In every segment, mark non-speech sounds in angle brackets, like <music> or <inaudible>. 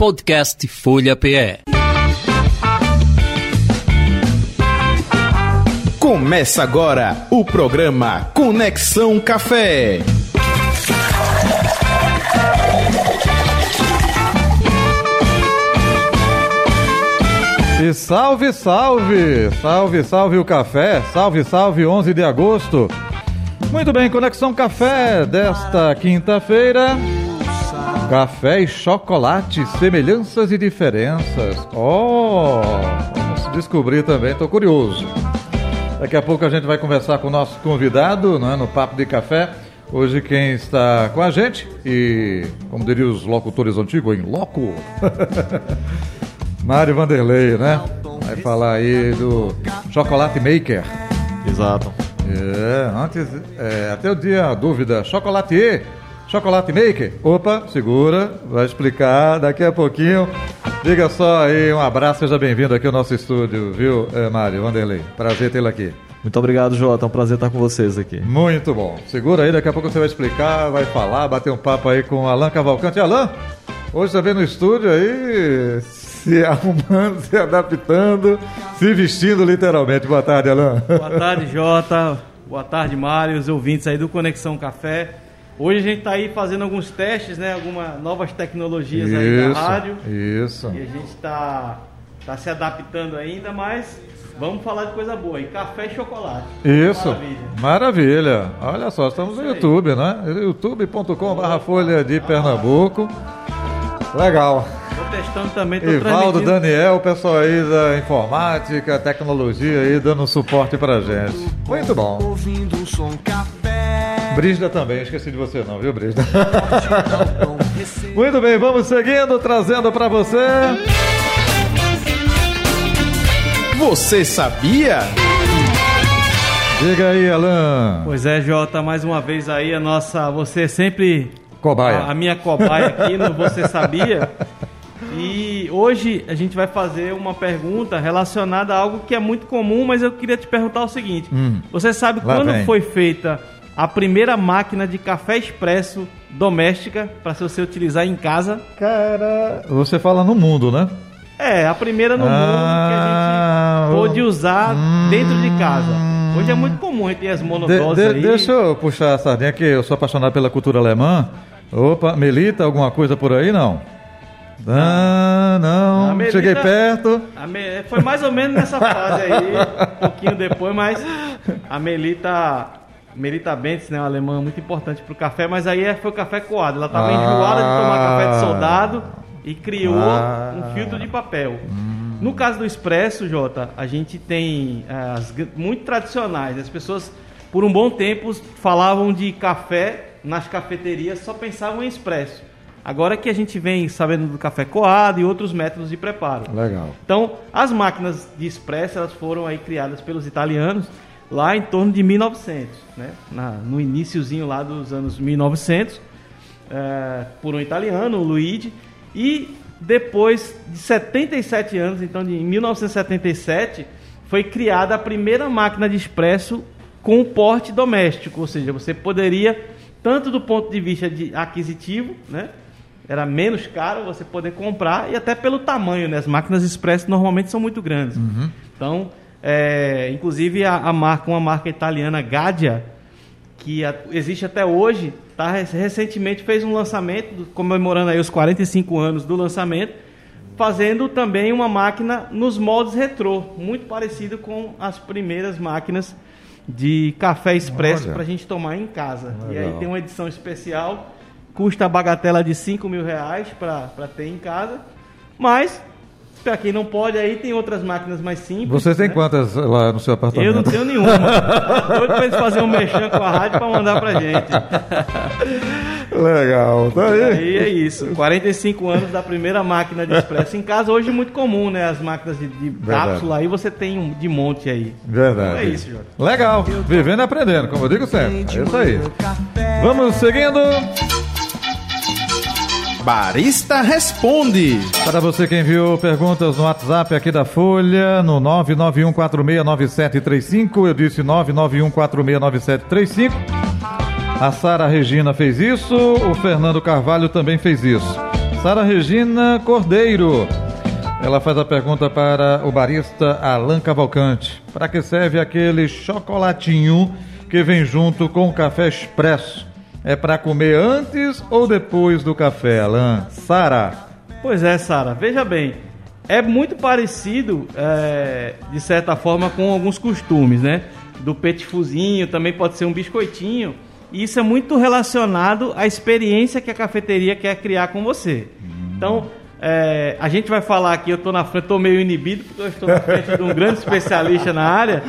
Podcast Folha PE. Começa agora o programa Conexão Café. E salve, salve! Salve, salve o café! Salve, salve 11 de agosto! Muito bem, Conexão Café desta quinta-feira. Café e chocolate, semelhanças e diferenças. Oh, vamos descobrir também, estou curioso. Daqui a pouco a gente vai conversar com o nosso convidado né, no Papo de Café. Hoje quem está com a gente e, como diriam os locutores antigos, em loco, <laughs> Mário Vanderlei, né? Vai falar aí do Chocolate Maker. Exato. É, antes, é, até o dia a dúvida, chocolatier, chocolate maker? Opa, segura, vai explicar daqui a pouquinho. Diga só aí, um abraço, seja bem-vindo aqui ao nosso estúdio, viu, é, Mário Vanderlei? Prazer tê-lo aqui. Muito obrigado, Jota. É um prazer estar com vocês aqui. Muito bom. Segura aí, daqui a pouco você vai explicar, vai falar, bater um papo aí com o Alan Cavalcante. Alan, hoje você vem no estúdio aí, se <laughs> arrumando, se adaptando, se vestindo literalmente. Boa tarde, Alan. Boa tarde, Jota. Boa tarde, Mário, os ouvintes aí do Conexão Café. Hoje a gente está aí fazendo alguns testes, né? Algumas novas tecnologias isso, aí da rádio. Isso. E a gente está tá se adaptando ainda, mas vamos falar de coisa boa. E café e chocolate. Isso. Maravilha. Maravilha. Olha só, estamos no YouTube, né? youtube.com.br Folha de Pernambuco. Legal. Tô testando também, tô Ivaldo. Daniel, o pessoal aí da informática, tecnologia aí dando suporte pra gente. Muito bom. Ouvindo um som café. Brígida também, esqueci de você não, viu, Brígida? <laughs> Muito bem, vamos seguindo, trazendo pra você. Você sabia? Diga aí, Alan. Pois é, Jota, mais uma vez aí a nossa. Você sempre. Cobaia. A, a minha cobaia aqui no Você Sabia. E hoje a gente vai fazer uma pergunta relacionada a algo que é muito comum, mas eu queria te perguntar o seguinte: Hum. Você sabe Lá quando vem. foi feita a primeira máquina de café expresso doméstica para você utilizar em casa? Cara, você fala no mundo, né? É, a primeira no Ah, mundo que a gente pôde usar dentro de casa. Hoje é muito comum, a gente tem as De- monodoses de- aí. deixa eu puxar a sardinha que eu sou apaixonado pela cultura alemã. Opa, Melita, alguma coisa por aí? Não. Ah, não. Melita- Cheguei perto. Me- Foi mais ou menos nessa fase aí, um pouquinho depois, mas a Melita, Melita Bentes, né, uma alemã muito importante pro café, mas aí é- foi o café coado. Ela estava Ah. enjoada de tomar café de soldado e criou Ah. um filtro de papel. No caso do expresso, Jota, a gente tem eh, as muito tradicionais. As pessoas, por um bom tempo, falavam de café nas cafeterias, só pensavam em expresso. Agora que a gente vem sabendo do café coado e outros métodos de preparo. Legal. Então, as máquinas de expresso elas foram aí criadas pelos italianos lá em torno de 1900, né? Na- no iníciozinho lá dos anos 1900, eh, por um italiano, o Luigi, e depois de 77 anos, então de 1977, foi criada a primeira máquina de expresso com porte doméstico, ou seja, você poderia tanto do ponto de vista de aquisitivo, né? Era menos caro você poder comprar e até pelo tamanho, né? As máquinas expresso normalmente são muito grandes. Então, é, inclusive a, a marca, uma marca italiana, Gadia, que a- existe até hoje, tá, rec- recentemente fez um lançamento, do- comemorando aí os 45 anos do lançamento, fazendo também uma máquina nos moldes retrô, muito parecido com as primeiras máquinas de café expresso para a gente tomar em casa. E aí Legal. tem uma edição especial, custa a bagatela de 5 mil reais para ter em casa, mas para quem não pode, aí tem outras máquinas mais simples. Vocês têm né? quantas lá no seu apartamento? Eu não tenho nenhuma. Doido pra eles fazerem um mexão com a rádio pra mandar pra gente. Legal. Tá aí. Aí é isso. 45 anos da primeira máquina de expresso em casa. Hoje é muito comum, né? As máquinas de, de cápsula aí você tem um de monte aí. Verdade. É isso, Jota. Legal. Vivendo e aprendendo, como eu digo sempre. É isso aí. Vamos seguindo. Barista Responde. Para você que enviou perguntas no WhatsApp aqui da Folha, no 991469735, eu disse 991469735. A Sara Regina fez isso, o Fernando Carvalho também fez isso. Sara Regina Cordeiro. Ela faz a pergunta para o barista Alan Cavalcante. Para que serve aquele chocolatinho que vem junto com o café expresso? É para comer antes ou depois do café, Alan? Sara. Pois é, Sara. Veja bem, é muito parecido, é, de certa forma, com alguns costumes, né? Do petifuzinho, também pode ser um biscoitinho. E isso é muito relacionado à experiência que a cafeteria quer criar com você. Então, é, a gente vai falar aqui, eu estou na frente, estou meio inibido, porque eu estou na frente de um grande especialista na área,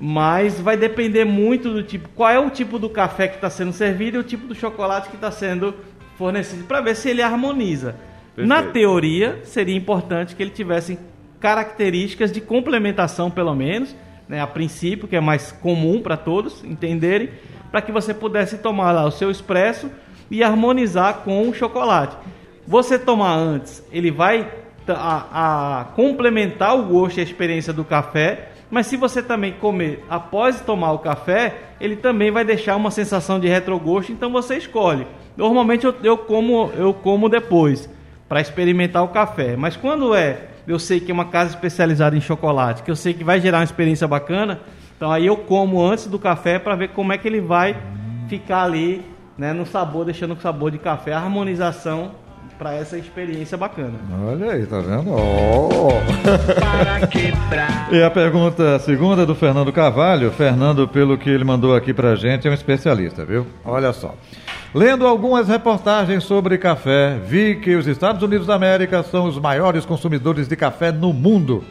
mas vai depender muito do tipo, qual é o tipo do café que está sendo servido e o tipo do chocolate que está sendo fornecido, para ver se ele harmoniza. Na teoria, seria importante que ele tivesse características de complementação, pelo menos, né, a princípio, que é mais comum para todos entenderem, para que você pudesse tomar lá o seu expresso e harmonizar com o chocolate. Você tomar antes, ele vai a, a complementar o gosto e a experiência do café, mas se você também comer após tomar o café, ele também vai deixar uma sensação de retrogosto, então você escolhe. Normalmente eu, eu como eu como depois para experimentar o café, mas quando é, eu sei que é uma casa especializada em chocolate, que eu sei que vai gerar uma experiência bacana, então aí eu como antes do café para ver como é que ele vai ficar ali, né, no sabor, deixando o sabor de café, a harmonização para essa experiência bacana. Olha aí, tá vendo? Oh. <laughs> e a pergunta segunda do Fernando Carvalho. Fernando, pelo que ele mandou aqui pra gente, é um especialista, viu? Olha só. Lendo algumas reportagens sobre café, vi que os Estados Unidos da América são os maiores consumidores de café no mundo.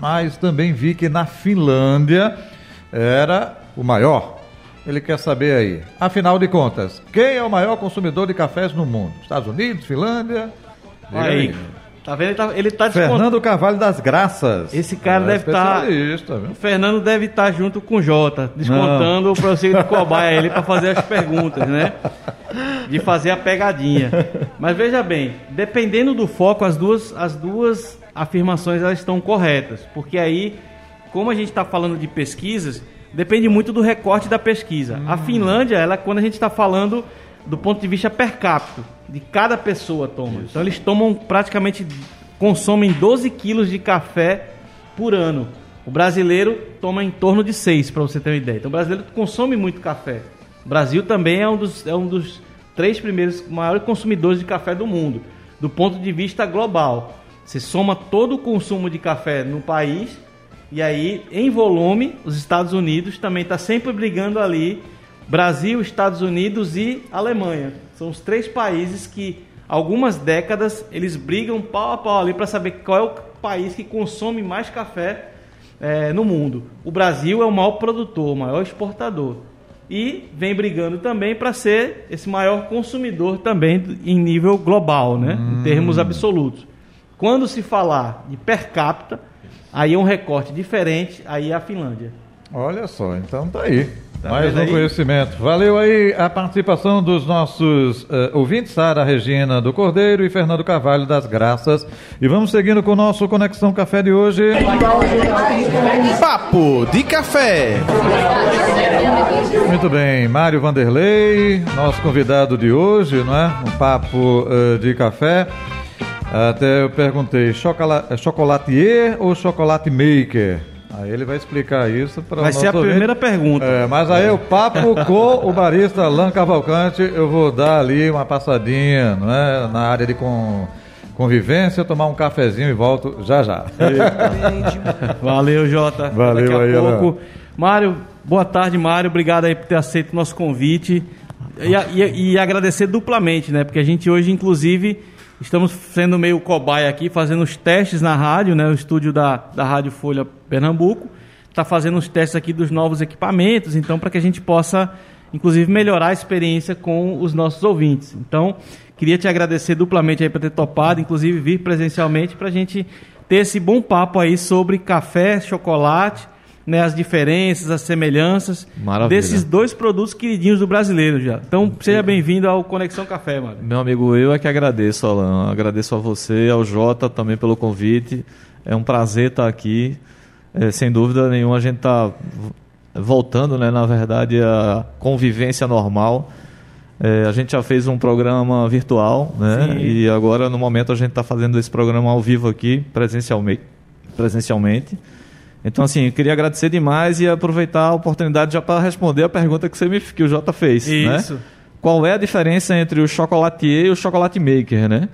Mas também vi que na Finlândia era o maior. Ele quer saber aí, afinal de contas, quem é o maior consumidor de cafés no mundo? Estados Unidos, Finlândia? Diga Aí, tá vendo? Ele tá, ele tá descontando. Fernando Carvalho das Graças. Esse cara É deve estar. viu? O Fernando deve estar junto com o Jota, descontando o processo de cobaia ele para fazer as perguntas, né? De fazer a pegadinha. Mas veja bem, dependendo do foco, as duas, as duas afirmações elas estão corretas, porque aí, como a gente está falando de pesquisas, depende muito do recorte da pesquisa. A Finlândia, ela quando a gente está falando do ponto de vista per capita, de cada pessoa toma. Então eles tomam praticamente consomem 12 quilos de café por ano. O brasileiro toma em torno de 6, para você ter uma ideia. Então o brasileiro consome muito café. O Brasil também é um dos, é um dos três primeiros maiores consumidores de café do mundo, do ponto de vista global. Você soma todo o consumo de café no país e aí, em volume, os Estados Unidos também está sempre brigando ali. Brasil, Estados Unidos e Alemanha. São os três países que, algumas décadas, eles brigam pau a pau ali para saber qual é o país que consome mais café eh, no mundo. O Brasil é o maior produtor, o maior exportador. E vem brigando também para ser esse maior consumidor também em nível global, né? em termos absolutos. Quando se falar de per capita, aí é um recorte diferente, aí a Finlândia. Olha só, então tá aí. Tá Mais um aí? conhecimento. Valeu aí a participação dos nossos eh, ouvintes, Sara Regina do Cordeiro e Fernando Carvalho das Graças. E vamos seguindo com o nosso Conexão Café de hoje. Papo de Café. Muito bem, Mário Vanderlei, nosso convidado de hoje, não é? Um papo eh, de café. Até eu perguntei, é chocolatier ou chocolate maker? Aí ele vai explicar isso para Vai ser a primeira pergunta. É, mas aí o papo <laughs> com o barista Alan Cavalcante, eu vou dar ali uma passadinha, não é? Na área de con- convivência, tomar um cafezinho e volto já já. <laughs> Valeu, Jota. Valeu Daqui a aí, pouco. Mário, boa tarde, Mário. Obrigado aí por ter aceito o nosso convite. E, e- e agradecer duplamente, né? Porque a gente hoje, inclusive, estamos sendo meio cobaia aqui, fazendo os testes na rádio, né? O estúdio da, da Rádio Folha Pernambuco. Está fazendo os testes aqui dos novos equipamentos, então, para que a gente possa, inclusive, melhorar a experiência com os nossos ouvintes. Então, queria te agradecer duplamente aí por ter topado, inclusive vir presencialmente para a gente ter esse bom papo aí sobre café, chocolate, né, as diferenças, as semelhanças Maravilha. desses dois produtos queridinhos do brasileiro já. Então, seja bem-vindo ao Conexão Café, mano. Meu amigo, eu é que agradeço, Alan. Agradeço a você, ao Jota também pelo convite. É um prazer estar aqui. É, sem dúvida nenhuma, a gente está voltando, né, na verdade, à convivência normal. É, a gente já fez um programa virtual, né? Sim. E agora, no momento, a gente está fazendo esse programa ao vivo aqui, presencialmente. presencialmente. Então, assim, eu queria agradecer demais e aproveitar a oportunidade já para responder a pergunta que, você me, que o Jota fez. né? Isso. Qual é a diferença entre o chocolatier e o chocolate maker, né?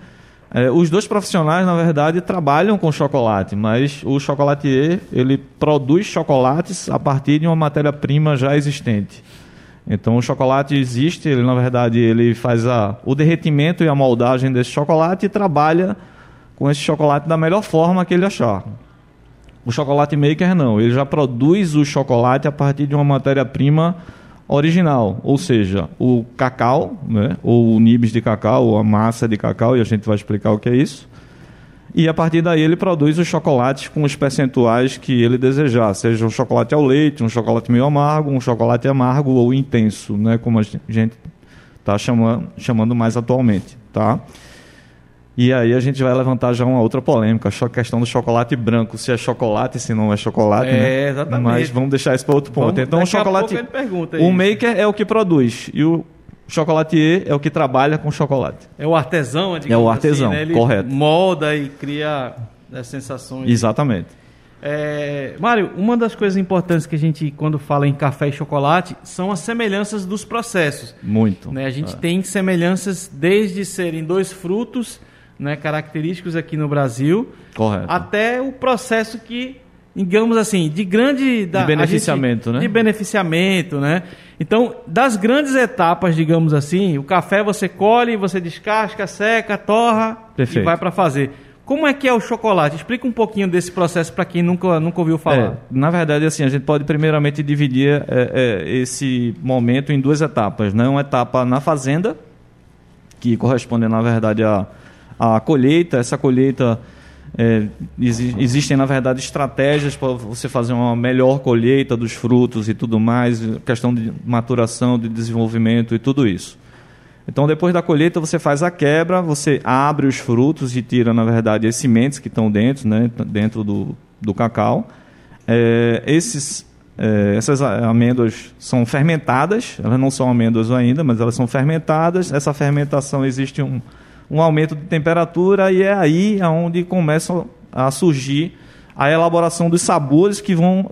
É, os dois profissionais, na verdade, trabalham com chocolate, mas o chocolatier, ele produz chocolates a partir de uma matéria-prima já existente. Então, o chocolate existe, ele, na verdade, ele faz a, o derretimento e a moldagem desse chocolate e trabalha com esse chocolate da melhor forma que ele achar. O chocolate maker não, ele já produz o chocolate a partir de uma matéria-prima original, ou seja, o cacau, né, ou o nibs de cacau, ou a massa de cacau, e a gente vai explicar o que é isso. E a partir daí ele produz os chocolates com os percentuais que ele desejar, seja um chocolate ao leite, um chocolate meio amargo, um chocolate amargo ou intenso, né, como a gente está chamando, chamando mais atualmente, tá? E aí a gente vai levantar já uma outra polêmica, a questão do chocolate branco, se é chocolate, se não é chocolate, É, né? exatamente. Mas vamos deixar isso para outro ponto. Vamos- então o chocolate, o isso. maker é o que produz e o chocolatier é o que trabalha com chocolate. É o artesão, digamos É o artesão, assim, né? Ele correto. molda e cria as sensações. Exatamente. É, Mário, uma das coisas importantes que a gente, quando fala em café e chocolate, são as semelhanças dos processos. Muito. Né? A gente É. tem semelhanças desde serem dois frutos né, característicos aqui no Brasil, Correto. até o processo que, digamos assim, de grande... Da, De beneficiamento, a gente- né? De beneficiamento, né? Então, das grandes etapas, digamos assim, o café você colhe, você descasca, seca, torra e Perfeito. vai para fazer. Como é que é o chocolate? Explica um pouquinho desse processo para quem nunca, nunca ouviu falar. É, na verdade, assim, a gente pode primeiramente dividir é, é, esse momento em duas etapas. Né? Uma etapa na fazenda, que corresponde, na verdade, à, à colheita. Essa colheita, é, exi- existem, na verdade, estratégias para você fazer uma melhor colheita dos frutos e tudo mais, questão de maturação, de desenvolvimento e tudo isso. Então, depois da colheita, você faz a quebra, você abre os frutos e tira, na verdade, as sementes que estão dentro, né, dentro do, do cacau. É, esses, é, essas a- amêndoas são fermentadas, elas não são amêndoas ainda, mas elas são fermentadas. Essa fermentação existe um, um aumento de temperatura e é aí onde começa a surgir a elaboração dos sabores que vão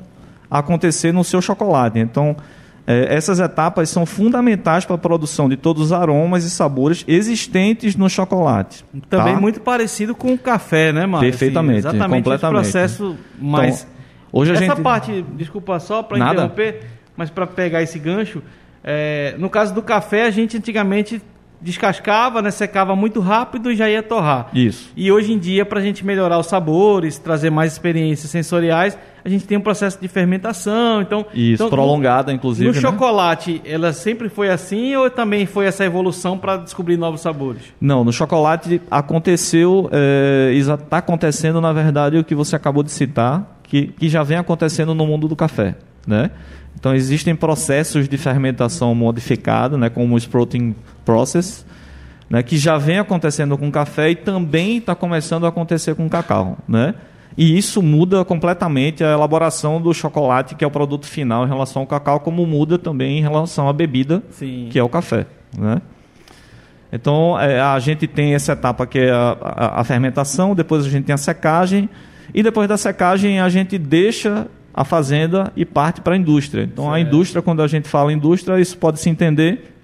acontecer no seu chocolate. Então, é, essas etapas são fundamentais para a produção de todos os aromas e sabores existentes no chocolate. Também tá? muito parecido com o café, né, Mário? Perfeitamente, Assim, exatamente completamente. esse processo mais... Então, hoje a Essa gente- parte, desculpa só para interromper, mas para pegar esse gancho, é, no caso do café, a gente antigamente descascava, né, secava muito rápido e já ia torrar. Isso. E hoje em dia, para a gente melhorar os sabores, trazer mais experiências sensoriais, a gente tem um processo de fermentação. Então, Isso, então, prolongada, inclusive. No né? chocolate, ela sempre foi assim ou também foi essa evolução para descobrir novos sabores? Não, no chocolate aconteceu, está acontecendo, na verdade, o que você acabou de citar, que, que já vem acontecendo no mundo do café. Né? Então, existem processos de fermentação modificada, né, como o sprouting process, né, que já vem acontecendo com café e também está começando a acontecer com cacau. Né? E isso muda completamente a elaboração do chocolate, que é o produto final, em relação ao cacau, como muda também em relação à bebida, Sim. que é o café. Né? Então, é, a gente tem essa etapa que é a, a- a fermentação, depois a gente tem a secagem, e depois da secagem a gente deixa a fazenda e parte para a indústria. Então, a indústria, quando a gente fala indústria, isso pode se entender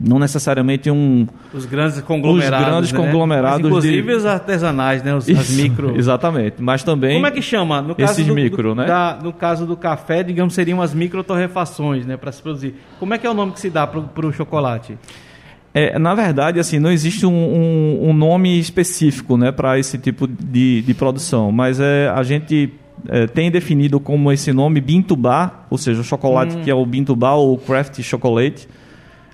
não necessariamente um... Os grandes conglomerados. grandes né? conglomerados Mas, inclusive de- os artesanais, né? Os, as Isso, micro. <laughs> Exatamente, mas também... Como é que chama? No caso Esses do, micro, do- né? da- no caso do café, digamos, seriam as microtorrefações, né? Para se produzir. Como é que é o nome que se dá para o chocolate? É, na verdade, assim, não existe um, um- um nome específico né, para esse tipo de, de produção, mas é, a gente é, tem definido como esse nome Bintubá, ou seja, o chocolate que é o Bintubá ou Craft Chocolate,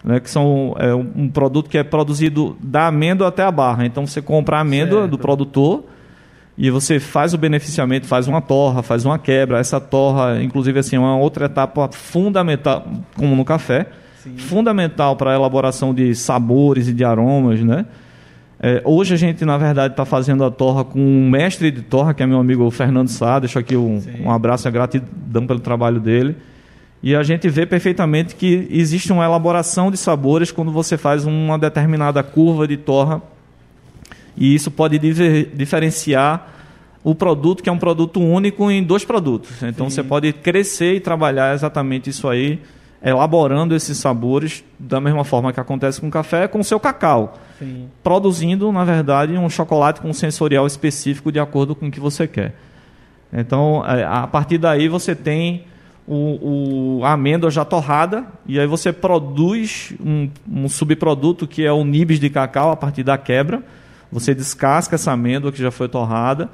né, que são é, um, produto que é produzido da amêndoa até a barra. Então você compra a amêndoa Certo. do produtor e você faz o beneficiamento, faz uma torra, faz uma quebra. Essa torra, inclusive, assim, é uma outra etapa fundamental, como no café, fundamental para a elaboração de sabores e de aromas, né? É, hoje a gente, na verdade, está fazendo a torra com um mestre de torra, que é meu amigo Fernando Sá. Deixo aqui um, um abraço e gratidão pelo trabalho dele. E a gente vê perfeitamente que existe uma elaboração de sabores quando você faz uma determinada curva de torra. E isso pode diver- diferenciar o produto, que é um produto único, em dois produtos. Então você pode crescer e trabalhar exatamente isso aí, elaborando esses sabores da mesma forma que acontece com o café, com o seu cacau. Sim. Produzindo, na verdade, um chocolate com sensorial específico de acordo com o que você quer. Então, é, a partir daí você tem o, o- a amêndoa já torrada e aí você produz um, um subproduto que é o nibs de cacau a partir da quebra. Você descasca essa amêndoa que já foi torrada,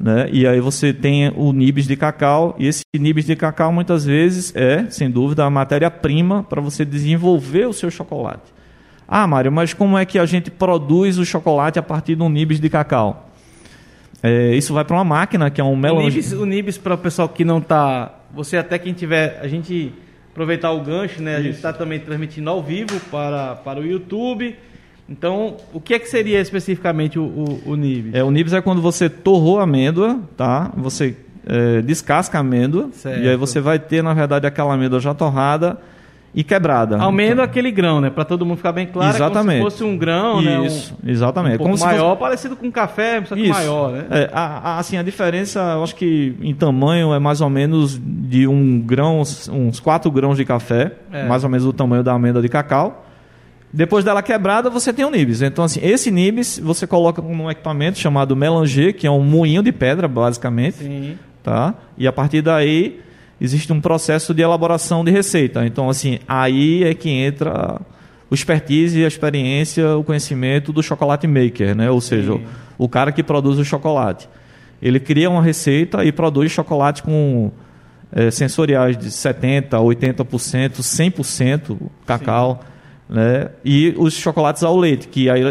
né? E aí você tem o nibs de cacau e esse nibs de cacau muitas vezes é, sem dúvida, a matéria-prima para você desenvolver o seu chocolate. Ah, Mário, mas como é que a gente produz o chocolate a partir do nibs de cacau? É, isso vai para uma máquina que é um O melange. Nibs, o Nibs para o pessoal que não tá, você até quem tiver, a gente aproveitar o gancho, né? A gente está também transmitindo ao vivo para, para o YouTube. Então, o que é que seria especificamente o, o, o Nibs? É, o nibs é quando você torrou a amêndoa, tá? Você é, descasca a amêndoa Certo. e aí você vai ter, na verdade, aquela amêndoa já torrada e quebrada. Amêndoa é aquele grão, né? Para todo mundo ficar bem claro, Exatamente. é como se fosse um grão, né? Um, Isso, exatamente. um pouco Como se fosse- maior, parecido com café, só que Isso. maior, né? É, a- a- assim, a diferença, eu acho que em tamanho é mais ou menos de um grão, uns 4 grãos de café, É. mais ou menos o tamanho da amêndoa de cacau. Depois dela quebrada, você tem o nibs. Então, assim, esse nibs você coloca num equipamento chamado melanger, que é um moinho de pedra, basicamente Sim. tá? E a partir daí existe um processo de elaboração de receita. Então, assim, aí é que entra o expertise, a experiência, o conhecimento do chocolate maker, né? Ou seja, o, o cara que produz o chocolate. Ele cria uma receita e produz chocolate com eh, sensoriais de 70%, 80%, 100% cacau. Né? E os chocolates ao leite, que aí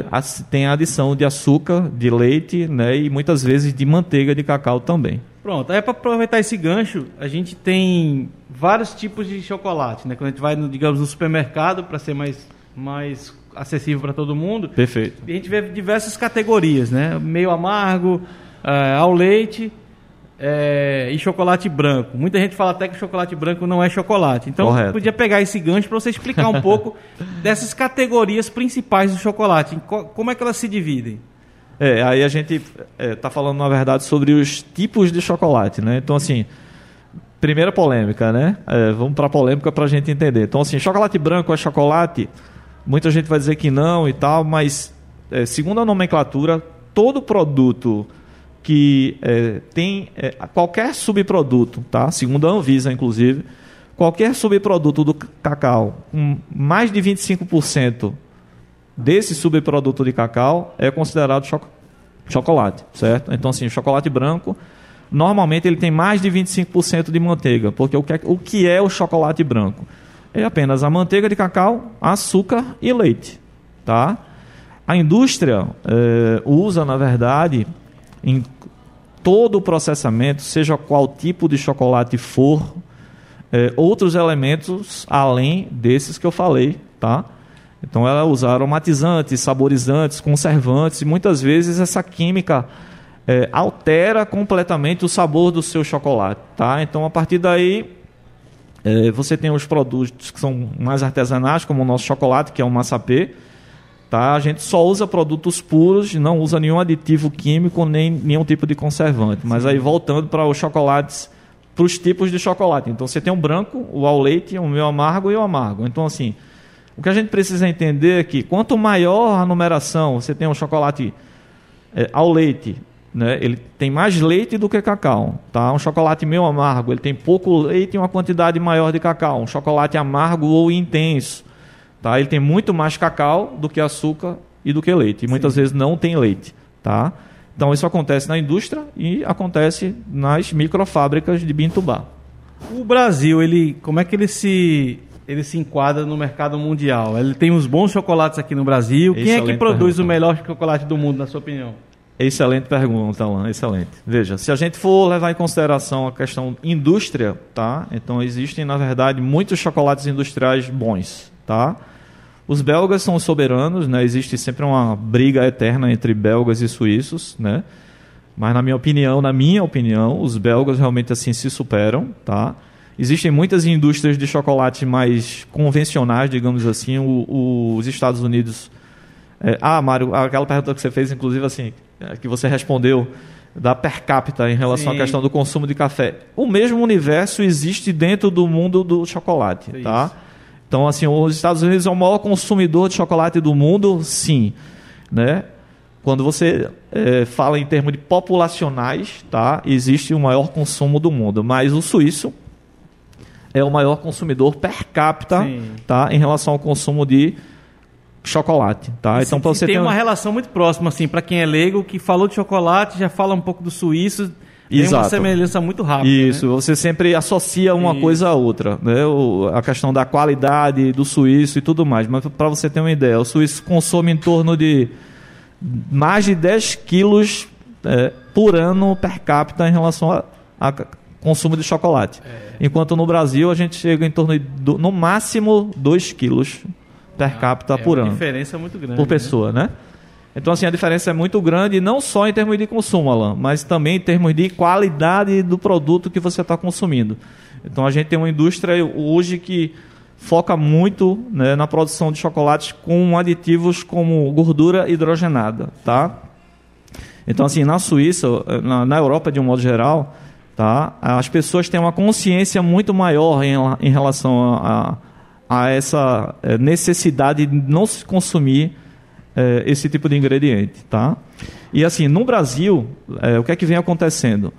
tem a adição de açúcar, de leite né? e muitas vezes de manteiga de cacau também. Pronto, aí para aproveitar esse gancho, a gente tem vários tipos de chocolate, né? Quando a gente vai, no, digamos, no supermercado para ser mais, mais acessível para todo mundo, Perfeito. a gente vê diversas categorias, né? Meio amargo, eh, ao leite eh, e chocolate branco. Muita gente fala até que chocolate branco não é chocolate. Então, Correto. podia pegar esse gancho para você explicar um pouco <laughs> dessas categorias principais do chocolate. Como é que elas se dividem? É, aí a gente está falando, na verdade, sobre os tipos de chocolate, né? Então, assim, primeira polêmica, né? É, vamos para a polêmica para a gente entender. Então, assim, chocolate branco é chocolate? Muita gente vai dizer que não e tal, mas, é, segundo a nomenclatura, todo produto que é, tem é, qualquer subproduto, tá? Segundo a Anvisa, inclusive, qualquer subproduto do cacau mais de 25% desse subproduto de cacau é considerado choco- chocolate, certo? Então, assim, o chocolate branco, normalmente ele tem mais de 25% de manteiga, porque o que, é, o que é o chocolate branco? É apenas a manteiga de cacau, açúcar e leite, tá? A indústria eh, usa, na verdade, em todo o processamento, seja qual tipo de chocolate for, eh, outros elementos além desses que eu falei, tá? Então ela usa aromatizantes, saborizantes, conservantes e muitas vezes essa química eh, altera completamente o sabor do seu chocolate, tá? Então a partir daí eh, você tem os produtos que são mais artesanais, como o nosso chocolate, que é o massapê, Tá? A gente só usa produtos puros, não usa nenhum aditivo químico, nem nenhum tipo de conservante. Mas aí voltando para os chocolates, para os tipos de chocolate. Então você tem o branco, o ao leite, o meio amargo e o amargo. Então assim, o que a gente precisa entender é que quanto maior a numeração, você tem um chocolate é, ao leite, né? Ele tem mais leite do que cacau, tá? Um chocolate meio amargo, ele tem pouco leite e uma quantidade maior de cacau. Um chocolate amargo ou intenso, tá? Ele tem muito mais cacau do que açúcar e do que leite. E muitas vezes não tem leite, tá? Então isso acontece na indústria e acontece nas microfábricas de Bintubá. O Brasil, ele, como é que ele se ele se enquadra no mercado mundial? Ele tem uns bons chocolates aqui no Brasil. Quem é que Excelente produz pergunta. o melhor chocolate do mundo, na sua opinião? Excelente pergunta, Alan, excelente. Veja, se a gente for levar em consideração a questão indústria, tá? Então existem, na verdade, muitos chocolates industriais bons, tá? Os belgas são os soberanos, né? Existe sempre uma briga eterna entre belgas e suíços, né? Mas na minha opinião, na minha opinião, os belgas realmente assim se superam, tá? Existem muitas indústrias de chocolate mais convencionais, digamos assim. O- o- os Estados Unidos. É, ah, Mário, aquela pergunta que você fez, inclusive, assim, é, que você respondeu da per capita em relação Sim. à questão do consumo de café. O mesmo universo existe dentro do mundo do chocolate, Isso. tá? Então, assim, os Estados Unidos é o maior consumidor de chocolate do mundo, sim, né? Quando você eh, fala em termos de populacionais, tá? Existe o maior consumo do mundo, mas o suíço é o maior consumidor per capita, Sim. tá? Em relação ao consumo de chocolate, tá? Então, para você tem ter uma um- relação muito próxima, assim, para quem é leigo, que falou de chocolate, já fala um pouco do suíço. Tem uma Exato. semelhança muito rápida. Isso, né? você sempre associa uma Isso. coisa a outra, né? O- a questão da qualidade do suíço e tudo mais. Mas para você ter uma ideia, o suíço consome em torno de mais de 10 quilos é, por ano per capita em relação a, consumo de chocolate. Enquanto no Brasil a gente chega em torno de, do- no máximo 2 quilos per capita é por ano diferença muito grande. por né? pessoa, né? Então, assim, a diferença é muito grande, não só em termos de consumo, Alan, mas também em termos de qualidade do produto que você está consumindo. Então, a gente tem uma indústria hoje que foca muito né, na produção de chocolates com aditivos como gordura hidrogenada, tá? Então, assim, na Suíça, na, na Europa de um modo geral, tá? As pessoas têm uma consciência muito maior em, em relação a, a, essa eh, necessidade de não se consumir eh, esse tipo de ingrediente, tá? E assim, no Brasil, eh, o que é que vem acontecendo?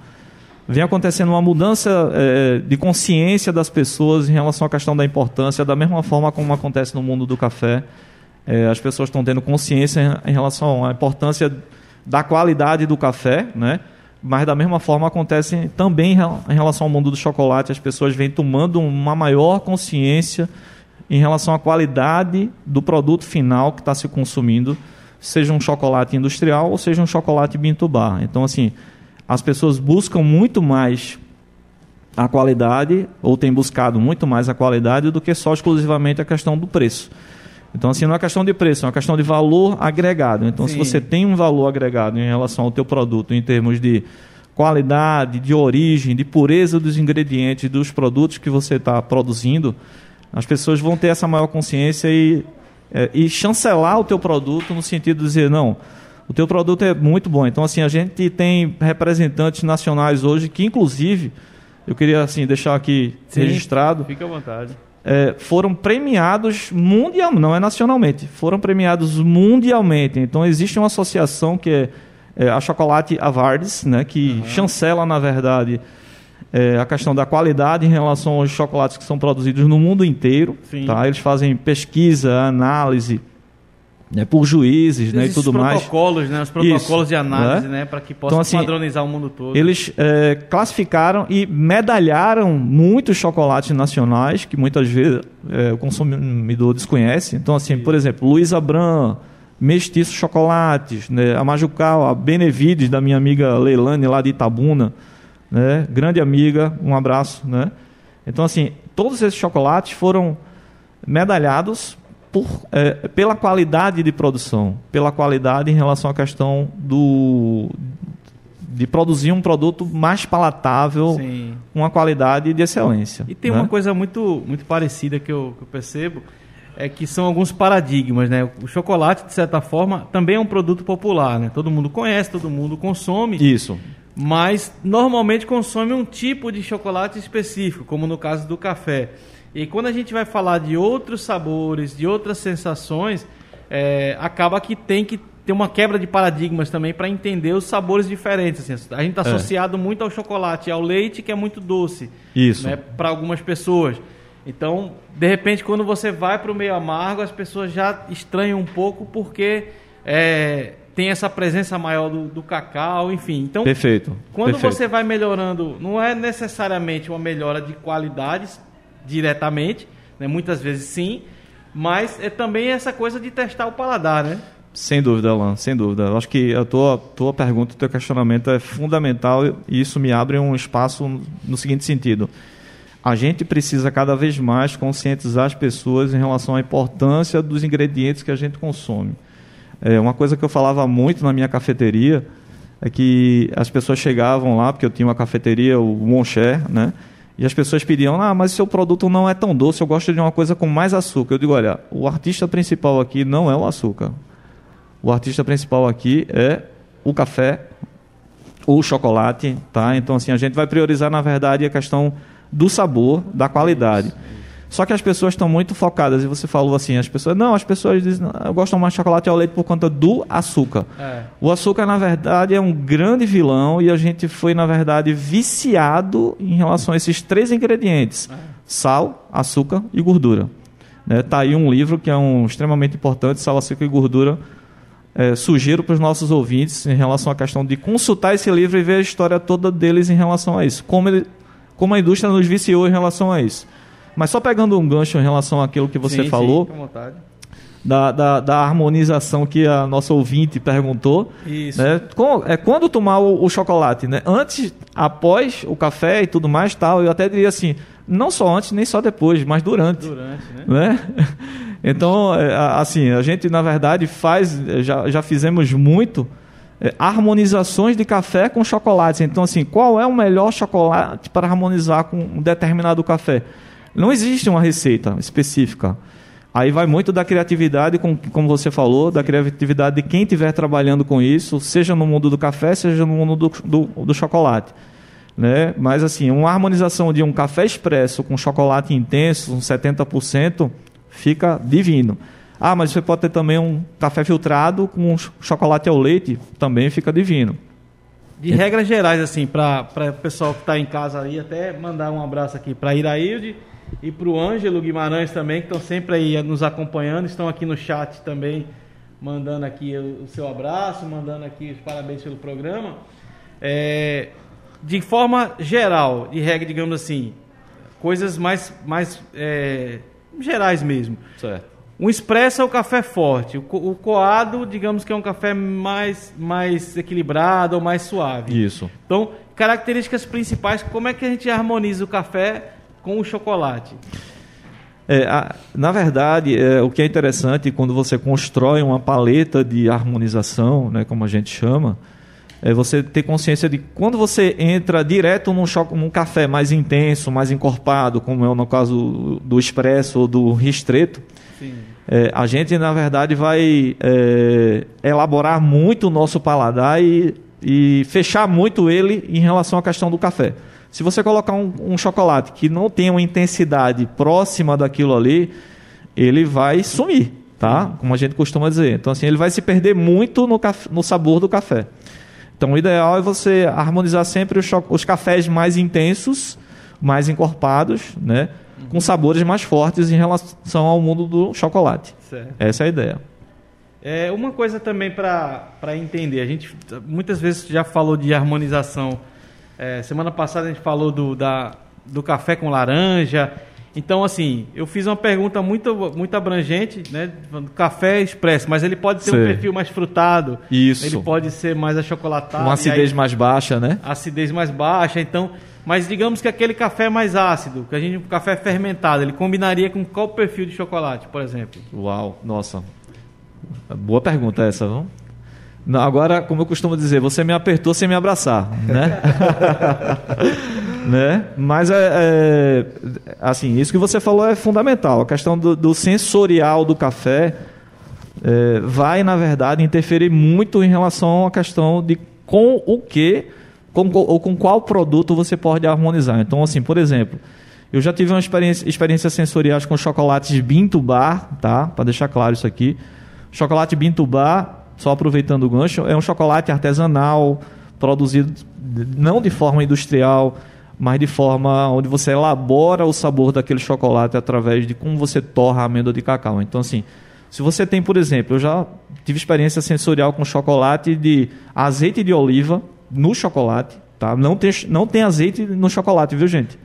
Vem acontecendo uma mudança eh, de consciência das pessoas em relação à questão da importância, da mesma forma como acontece no mundo do café. As pessoas estão tendo consciência em, relação à importância da qualidade do café, né? Mas da mesma forma acontece também em relação ao mundo do chocolate, as pessoas vêm tomando uma maior consciência em relação à qualidade do produto final que está se consumindo, seja um chocolate industrial ou seja um chocolate Bintubar. Então, assim, as pessoas buscam muito mais a qualidade, ou têm buscado muito mais a qualidade do que só exclusivamente a questão do preço. Então, assim, não é questão de preço, é uma questão de valor agregado. Então, se Sim. você tem um valor agregado em relação ao teu produto, em termos de qualidade, de origem, de pureza dos ingredientes, dos produtos que você está produzindo, as pessoas vão ter essa maior consciência e, é, e chancelar o teu produto no sentido de dizer, não, o teu produto é muito bom. Então, assim, a gente tem representantes nacionais hoje que, inclusive, eu queria assim deixar aqui Sim. registrado, Fica à vontade. é, foram premiados mundialmente, não é nacionalmente, foram premiados mundialmente. Então existe uma associação que é, é a Chocolate Awards, né, que chancela, na verdade, é, a questão da qualidade em relação aos chocolates que são produzidos no mundo inteiro. Sim. Tá? Eles fazem pesquisa, análise né, por juízes né, e tudo mais. protocolos, né? Os protocolos Isso, de análise, né? né? Para que possa Então, assim, padronizar o mundo todo. Eles é, classificaram e medalharam muitos chocolates nacionais que muitas vezes é, o consumidor desconhece. Então, assim, por exemplo, Luiz Abram, Mestiço Chocolates, né, a Majucal, a Benevides, da minha amiga Leilane, lá de Itabuna, né, grande amiga, um abraço. Né? Então, assim, todos esses chocolates foram medalhados por, é, pela qualidade de produção, pela qualidade em relação à questão do de produzir um produto mais palatável, Sim. com uma qualidade de excelência. E tem né? uma coisa muito, muito parecida que eu, que eu percebo, é que são alguns paradigmas, né? O chocolate, de certa forma, também é um produto popular, né? Todo mundo conhece, todo mundo consome, Isso. Mas normalmente consome um tipo de chocolate específico, como no caso do café. E quando a gente vai falar de outros sabores, de outras sensações, é, acaba que tem que ter uma quebra de paradigmas também para entender os sabores diferentes. assim. a gente está É. associado muito ao chocolate e ao leite, que é muito doce Isso. né, para algumas pessoas. Então, de repente, quando você vai para o meio amargo, as pessoas já estranham um pouco porque é, tem essa presença maior do, do cacau, enfim. Então, Perfeito. quando Perfeito. você vai melhorando, não é necessariamente uma melhora de qualidades diretamente, né, muitas vezes sim, mas é também essa coisa de testar o paladar, né? Sem dúvida, Alan, sem dúvida. Eu acho que a tua, tua pergunta, o teu questionamento é fundamental e isso me abre um espaço no seguinte sentido. A gente precisa cada vez mais conscientizar as pessoas em relação à importância dos ingredientes que a gente consome. É, uma coisa que eu falava muito na minha cafeteria é que as pessoas chegavam lá, porque eu tinha uma cafeteria, o Moncher, né? E as pessoas pediam, ah, mas seu produto não é tão doce, eu gosto de uma coisa com mais açúcar. Eu digo, olha, o artista principal aqui não é o açúcar. O artista principal aqui é o café, o chocolate, tá? Então, assim, a gente vai priorizar, na verdade, a questão do sabor, da qualidade. Só que as pessoas estão muito focadas, e você falou assim, as pessoas, não, as pessoas dizem, "Não, eu gosto mais de chocolate ao leite por conta do açúcar. É. O açúcar, na verdade, é um grande vilão e a gente foi, na verdade, viciado em relação a esses três ingredientes: sal, açúcar e gordura. Né? Tá aí um livro que é um extremamente importante, sal, açúcar e gordura. É, sugiro para os nossos ouvintes em relação à questão de consultar esse livro e ver a história toda deles em relação a isso. Como, ele, como a indústria nos viciou em relação a isso. Mas só pegando um gancho em relação àquilo que você Sim, falou, Sim, com vontade. da, da, da harmonização que a nossa ouvinte perguntou. Isso. Né? Com- é quando tomar o, o chocolate, né? Antes, após o café e tudo mais, tal. Eu até diria assim, não só antes nem só depois, mas durante, Durante, né? né? <laughs> Então, é, assim, a gente na verdade faz, é, já, já fizemos muito é, harmonizações de café com chocolates. Então, assim, qual é o melhor chocolate para harmonizar com um determinado café? Não existe uma receita específica. Aí vai muito da criatividade, com- como você falou, da criatividade de quem estiver trabalhando com isso, seja no mundo do café, seja no mundo do, do, do chocolate. Né? Mas assim, uma harmonização de um café expresso com chocolate intenso, uns 70%, fica divino. Ah, mas você pode ter também um café filtrado com ch- chocolate ao leite, também fica divino. De regras gerais, assim, para o pessoal que está em casa aí, até mandar um abraço aqui para Irailde e para o Ângelo Guimarães também, que estão sempre aí nos acompanhando, estão aqui no chat também, mandando aqui o, seu abraço, mandando aqui os parabéns pelo programa. É, de forma geral, de regra, digamos assim, coisas mais, mais é, gerais mesmo. Certo. Um expresso é o café forte. O coado, digamos que é um café mais, mais equilibrado ou mais suave. Isso. Então, características principais, como é que a gente harmoniza o café com o chocolate? É, a- na verdade, é, o que é interessante quando você constrói uma paleta de harmonização, né, como a gente chama, é você ter consciência de quando você entra direto num, cho- num café mais intenso, mais encorpado, como é no caso do expresso ou do ristreto, Sim. é, a gente, na verdade, vai é, elaborar muito o nosso paladar e, e fechar muito ele em relação à questão do café. Se você colocar um, um chocolate que não tem uma intensidade próxima daquilo ali, ele vai sumir, tá? Como a gente costuma dizer. Então, assim, ele vai se perder muito no, caf- no sabor do café. Então, o ideal é você harmonizar sempre os, os cafés mais intensos, mais encorpados, né? Com sabores mais fortes em relação ao mundo do chocolate. Certo. Essa é a ideia. É, uma coisa também para entender, a gente muitas vezes já falou de harmonização. É, semana passada a gente falou do, da, do café com laranja. Então, assim, eu fiz uma pergunta muito, muito abrangente, né? Café expresso, mas ele pode ter um Sei. perfil mais frutado. Isso. Ele pode ser mais achocolatado. Uma acidez aí- mais baixa, né? acidez mais baixa, então, mas digamos que aquele café mais ácido, que a gente um café fermentado, ele combinaria com qual perfil de chocolate, por exemplo? Uau, nossa. Boa pergunta essa, não? Agora, como eu costumo dizer, você me apertou sem me abraçar, né? <laughs> né? Mas é, é, assim, isso que você falou é fundamental. A questão do, do sensorial do café é, vai, na verdade, interferir muito em relação à questão de com o que com, ou com qual produto você pode harmonizar. Então, assim, por exemplo, eu já tive uma experiência, experiências sensoriais com chocolates Bintubar, tá? Para deixar claro isso aqui. Chocolate Bintubar, só aproveitando o gancho, é um chocolate artesanal, produzido não de forma industrial, mas de forma onde você elabora o sabor daquele chocolate através de como você torra a amêndoa de cacau. Então, assim, se você tem, por exemplo, eu já tive experiência sensorial com chocolate de azeite de oliva no chocolate, tá? Não tem, não tem azeite no chocolate, viu, gente?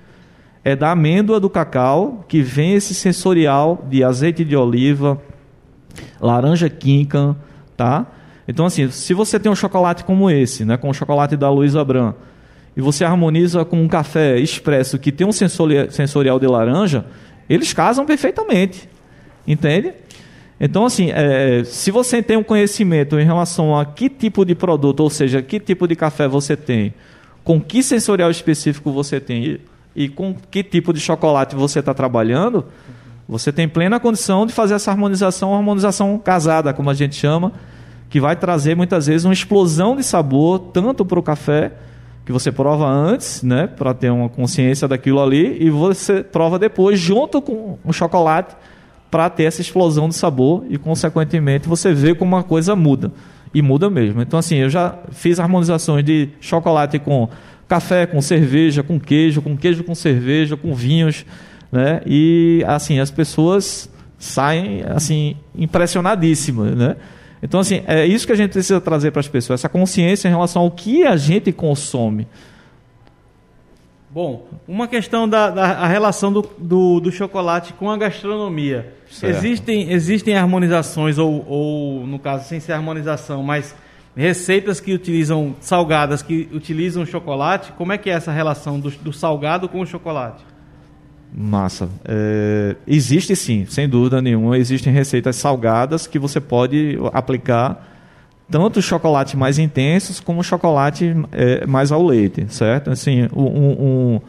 É da amêndoa do cacau que vem esse sensorial de azeite de oliva, laranja quinca, tá? Então, assim, se você tem um chocolate como esse, né, com o chocolate da Luísa Bran, e você harmoniza com um café expresso que tem um sensori- sensorial de laranja, eles casam perfeitamente, entende? Então, assim, é, se você tem um conhecimento em relação a que tipo de produto, ou seja, que tipo de café você tem, com que sensorial específico você tem, e, e com que tipo de chocolate você está trabalhando, você tem plena condição de fazer essa harmonização, harmonização casada, como a gente chama, que vai trazer muitas vezes uma explosão de sabor, tanto para o café, que você prova antes, né, para ter uma consciência daquilo ali, e você prova depois, junto com o chocolate, para ter essa explosão de sabor e, consequentemente, você vê como uma coisa muda. E muda mesmo. Então, assim, eu já fiz harmonizações de chocolate com café, com cerveja, com queijo, com queijo com cerveja, com vinhos, né? E, assim, as pessoas saem, assim, impressionadíssimas, né? Então, assim, é isso que a gente precisa trazer para as pessoas, essa consciência em relação ao que a gente consome. Bom, uma questão da, da relação do, do, do, chocolate com a gastronomia. Existem, existem harmonizações, ou, ou, no caso, sem ser harmonização, mas receitas que utilizam salgadas, que utilizam chocolate. Como é que é essa relação do, do salgado com o chocolate? Massa. É, existe sim, sem dúvida nenhuma. Existem receitas salgadas que você pode aplicar tanto chocolate mais intensos como chocolate é, mais ao leite, certo? Assim, um, um,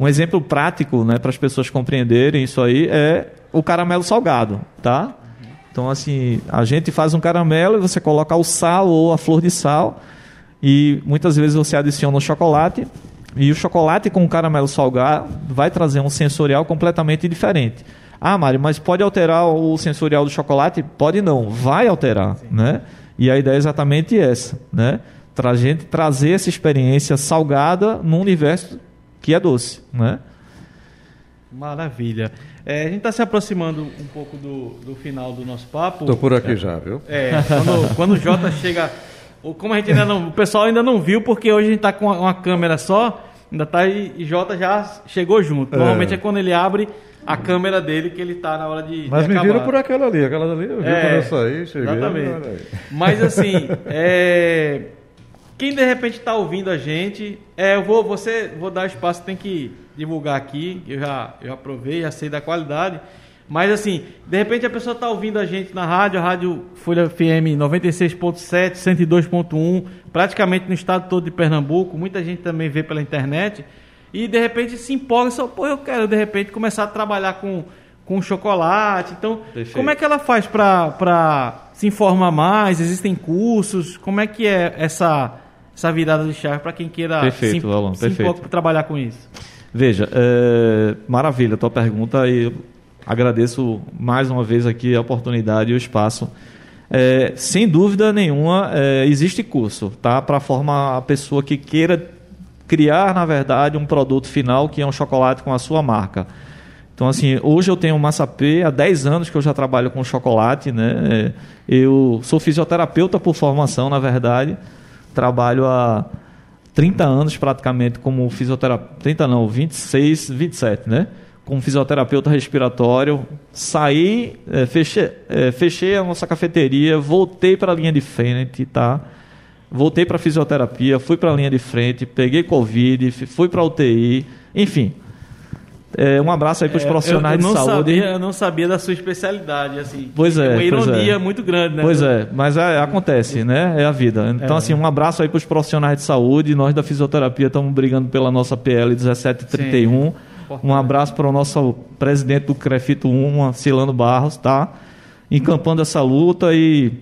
um exemplo prático né, para as pessoas compreenderem isso aí é o caramelo salgado, tá? Então, assim, a gente faz um caramelo e você coloca o sal ou a flor de sal e muitas vezes você adiciona o chocolate e o chocolate com o caramelo salgado vai trazer um sensorial completamente diferente. Ah, Mário, mas pode alterar o sensorial do chocolate? Pode não, vai alterar, Sim. né? E a ideia é exatamente essa, né? Para gente trazer essa experiência salgada num universo que é doce, né? Maravilha. É, a gente está se aproximando um pouco do, do final do nosso papo. Estou por aqui é, já, viu? É, quando, quando o Jota chega como a gente ainda não, o pessoal ainda não viu, porque hoje a gente está com uma, uma, câmera só, ainda tá e Jota já chegou junto. É. Normalmente é quando ele abre a câmera dele que ele está na hora de. Mas de me acabar. viram por aquela ali, aquela ali eu vi é, quando eu saí, cheguei. Exatamente. Mas assim, <laughs> é, quem de repente está ouvindo a gente, é, eu vou, você, vou dar espaço, tem que divulgar aqui, eu já, eu aprovei, já sei da qualidade. Mas assim, de repente a pessoa está ouvindo a gente na rádio, a rádio Folha FM 96.7, 102.1, praticamente no estado todo de Pernambuco, muita gente também vê pela internet, e de repente se empolga e só, pô, eu quero de repente começar a trabalhar com, com chocolate. Então, Perfeito. como é que ela faz para se informar mais? Existem cursos? Como é que é essa, essa virada de chave para quem queira Perfeito, se, Valon, se perfeito. trabalhar com isso? Veja, é, maravilha a tua pergunta e agradeço mais uma vez aqui a oportunidade e o espaço. É, sem dúvida nenhuma, é, existe curso tá? para formar a pessoa que queira criar, na verdade, um produto final que é um chocolate com a sua marca. Então, assim, hoje eu tenho Massa P, há 10 anos que eu já trabalho com chocolate, né? Eu sou fisioterapeuta por formação, na verdade. Trabalho há 30 anos praticamente como fisioterapeuta. 30 não, 26, 27, né? Como fisioterapeuta respiratório, saí, é, fechei, é, fechei a nossa cafeteria, voltei para a linha de frente, tá? Voltei para fisioterapia, fui para a linha de frente, peguei Covid, fui para UTI, enfim. É, um abraço aí para os é, profissionais eu, eu de saúde. Sabia, eu não sabia da sua especialidade, assim. Pois é. Uma ironia é. muito grande, né? Pois é, mas é, acontece, né? É a vida. Então, assim, um abraço aí para os profissionais de saúde. Nós da fisioterapia estamos brigando pela nossa PL 1731. Sim um abraço para o nosso presidente do Crefito 1, Silano Barros, tá? Encampando essa luta e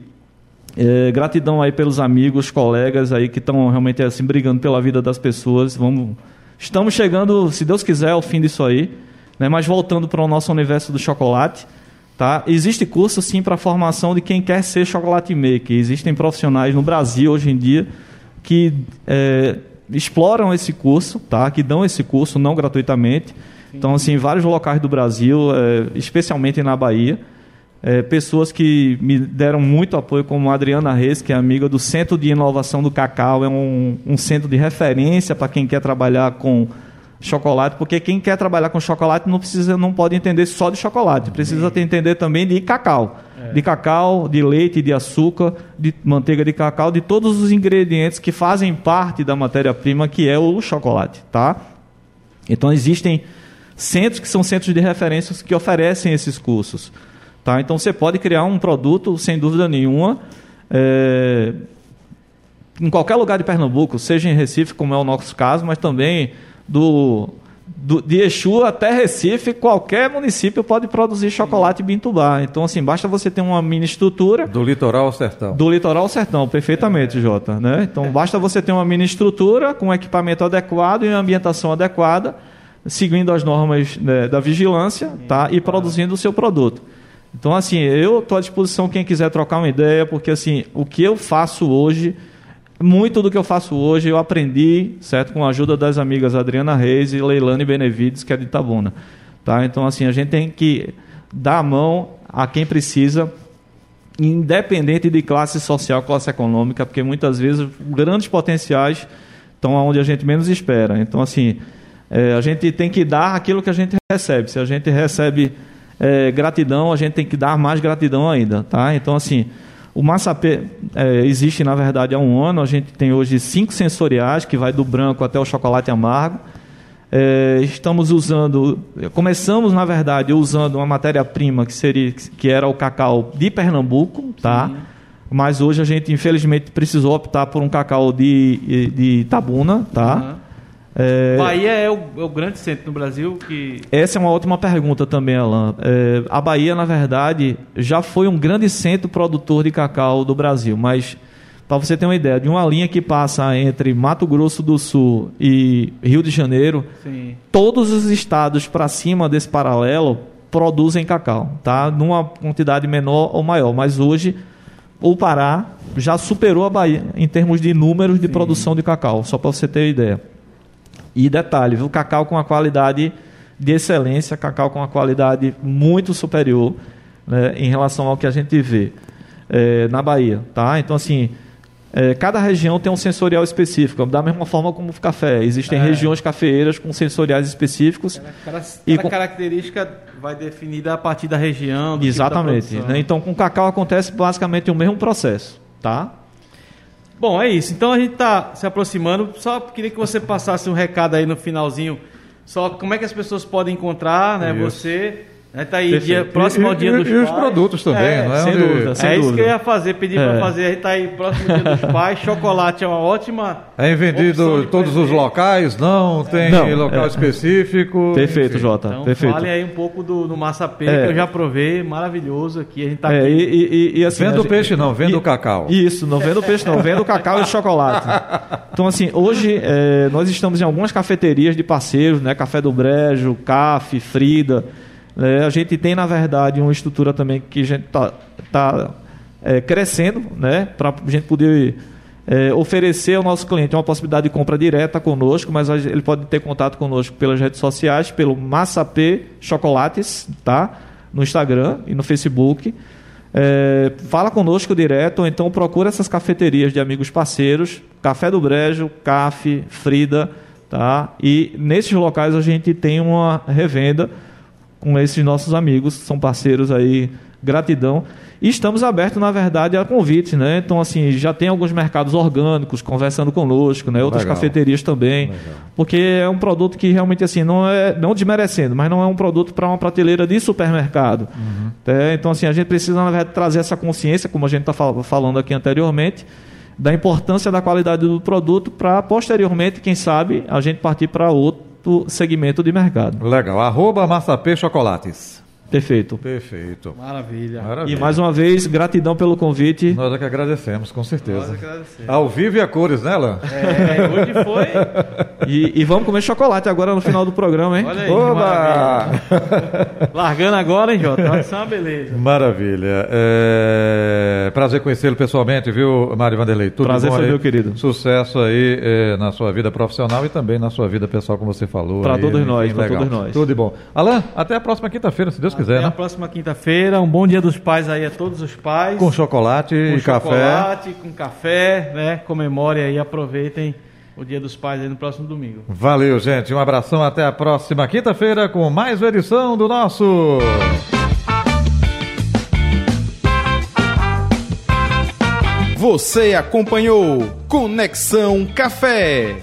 é, gratidão aí pelos amigos, colegas aí que estão realmente assim brigando pela vida das pessoas. Vamos, estamos chegando, se Deus quiser, ao fim disso aí. Né? Mas voltando para o nosso universo do chocolate, tá? Existe curso sim para formação de quem quer ser chocolate maker. Existem profissionais no Brasil hoje em dia que é, exploram esse curso, tá? Que dão esse curso não gratuitamente. Então, assim, em vários locais do Brasil, é, especialmente na Bahia, é, pessoas que me deram muito apoio, como a Adriana Reis, que é amiga do Centro de Inovação do Cacau, é um, um centro de referência para quem quer trabalhar com chocolate, porque quem quer trabalhar com chocolate não precisa, não pode entender só de chocolate, precisa entender também de cacau, é. de cacau, de leite, de açúcar, de manteiga de cacau, de todos os ingredientes que fazem parte da matéria-prima que é o chocolate, tá? Então existem centros que são centros de referência que oferecem esses cursos, tá? Então você pode criar um produto sem dúvida nenhuma. É, em qualquer lugar de Pernambuco, seja em Recife, como é o nosso caso, mas também do, do- de Exu até Recife, qualquer município pode produzir chocolate Bintubá. Então, assim, basta você ter uma mini estrutura Do litoral ao sertão. do litoral ao sertão, perfeitamente, Jota. Né? Então, basta você ter uma mini estrutura com equipamento adequado e uma ambientação adequada, seguindo as normas né, da vigilância tá? e produzindo o seu produto. Então, assim, eu estou à disposição quem quiser trocar uma ideia, porque, assim, o que eu faço hoje, muito do que eu faço hoje, eu aprendi, certo? Com a ajuda das amigas Adriana Reis e Leilane Benevides, que é de Itabuna. Tá? Então, assim, a gente tem que dar a mão a quem precisa independente de classe social, classe econômica, porque muitas vezes grandes potenciais estão onde a gente menos espera. Então, assim, é, a gente tem que dar aquilo que a gente recebe. Se a gente recebe é, gratidão, a gente tem que dar mais gratidão ainda, tá? Então, assim, o Massapê é, existe, na verdade, há um ano. A gente tem hoje cinco sensoriais, que vai do branco até o chocolate amargo. É, estamos usando, começamos na verdade usando uma matéria-prima que seria que era o cacau de Pernambuco, tá? Mas hoje a gente infelizmente precisou optar por um cacau de, de Itabuna, tá? Aham. É, Bahia é o, é o grande centro no Brasil que. essa é uma ótima pergunta também, Alan. É, a Bahia, na verdade, já foi um grande centro produtor de cacau do Brasil, mas para você ter uma ideia, de uma linha que passa entre Mato Grosso do Sul e Rio de Janeiro, Sim. todos os estados para cima desse paralelo produzem cacau, tá? Numa quantidade menor ou maior, mas hoje o Pará já superou a Bahia em termos de números de produção de cacau, só para você ter ideia. E detalhe, viu? Cacau com uma qualidade de excelência, cacau com uma qualidade muito superior né, em relação ao que a gente vê eh, na Bahia, tá? Então, assim, eh, cada região tem um sensorial específico, da mesma forma como o café. Existem É. regiões cafeeiras com sensoriais específicos. Cada, E cada com- característica vai definida a partir da região. do tipo da Exatamente. né? Então, com cacau acontece basicamente o mesmo processo, tá? Bom, é isso. Então a gente está se aproximando. Só queria que você passasse um recado aí no finalzinho. Só como é que as pessoas podem encontrar, né? Isso. Você. Né, tá aí Perfeito. dia, próximo ao E- dia e- dos e os pais. produtos também, É, não é? sem Onde- dúvida, sem é isso dúvida. que eu ia fazer, pedir É. para fazer. A gente tá aí próximo dia dos pais. Chocolate é uma ótima. É vendido todos os locais? Não, tem Não, local é. específico. Perfeito, enfim. Jota. Então Perfeito. fale aí um pouco do, do massapê, É. que eu já provei, maravilhoso aqui. A gente tá É, aqui. e, e- e, assim, Vendo gente- peixe não, vendo e- cacau. Isso, não vendo peixe não, vendo cacau e chocolate. <laughs> Então assim, hoje é, nós estamos em algumas cafeterias de parceiros, né? Café do Brejo, CAF, Frida. Né? a gente tem, na verdade, uma estrutura também que a gente está tá, é, crescendo, né? Para a gente poder é, oferecer ao nosso cliente uma possibilidade de compra direta conosco, mas ele pode ter contato conosco pelas redes sociais, pelo Massapê Chocolates, tá? No Instagram e no Facebook. É, fala conosco direto, ou então procura essas cafeterias de amigos parceiros, Café do Brejo, CAF, Frida, tá? E nesses locais a gente tem uma revenda com esses nossos amigos, são parceiros aí, gratidão. E estamos abertos, na verdade, a convites, né? Então, assim, já tem alguns mercados orgânicos conversando conosco, né? Outras Legal. cafeterias também. Porque é um produto que realmente, assim, não é, não desmerecendo, mas não é um produto para uma prateleira de supermercado. É, então, assim, a gente precisa, na verdade, trazer essa consciência, como a gente está falando aqui anteriormente, da importância da qualidade do produto para, posteriormente, quem sabe, a gente partir para outro segmento de mercado. Legal. Arroba Massapê Chocolates. Perfeito. Perfeito. Maravilha. Maravilha. E mais uma vez, gratidão pelo convite. Nós é que agradecemos, com Nós certeza. agradecemos. Ao vivo e a cores, né, Lan? É, hoje foi. <laughs> E, e vamos comer chocolate agora no final do programa, hein? Olha aí. Oba! Largando agora, hein, Jota? Isso é uma beleza. Maravilha. É... Prazer conhecê-lo pessoalmente, viu, Mário Vanderlei? Tudo Prazer bom foi aí? meu, querido. Sucesso aí é, na sua vida profissional e também na sua vida pessoal, como você falou. Pra aí, todos nós, pra legal. todos nós. Tudo de bom. Alan, até a próxima quinta-feira, se Deus quiser, Até a né? próxima quinta-feira. Um bom dia dos pais aí a todos os pais. Com chocolate Com e café. chocolate, com café, né? Comemore aí, aproveitem o dia dos pais aí no próximo domingo. Valeu, gente. Um abração até a próxima quinta-feira com mais uma edição do nosso. Você acompanhou Conexão Café.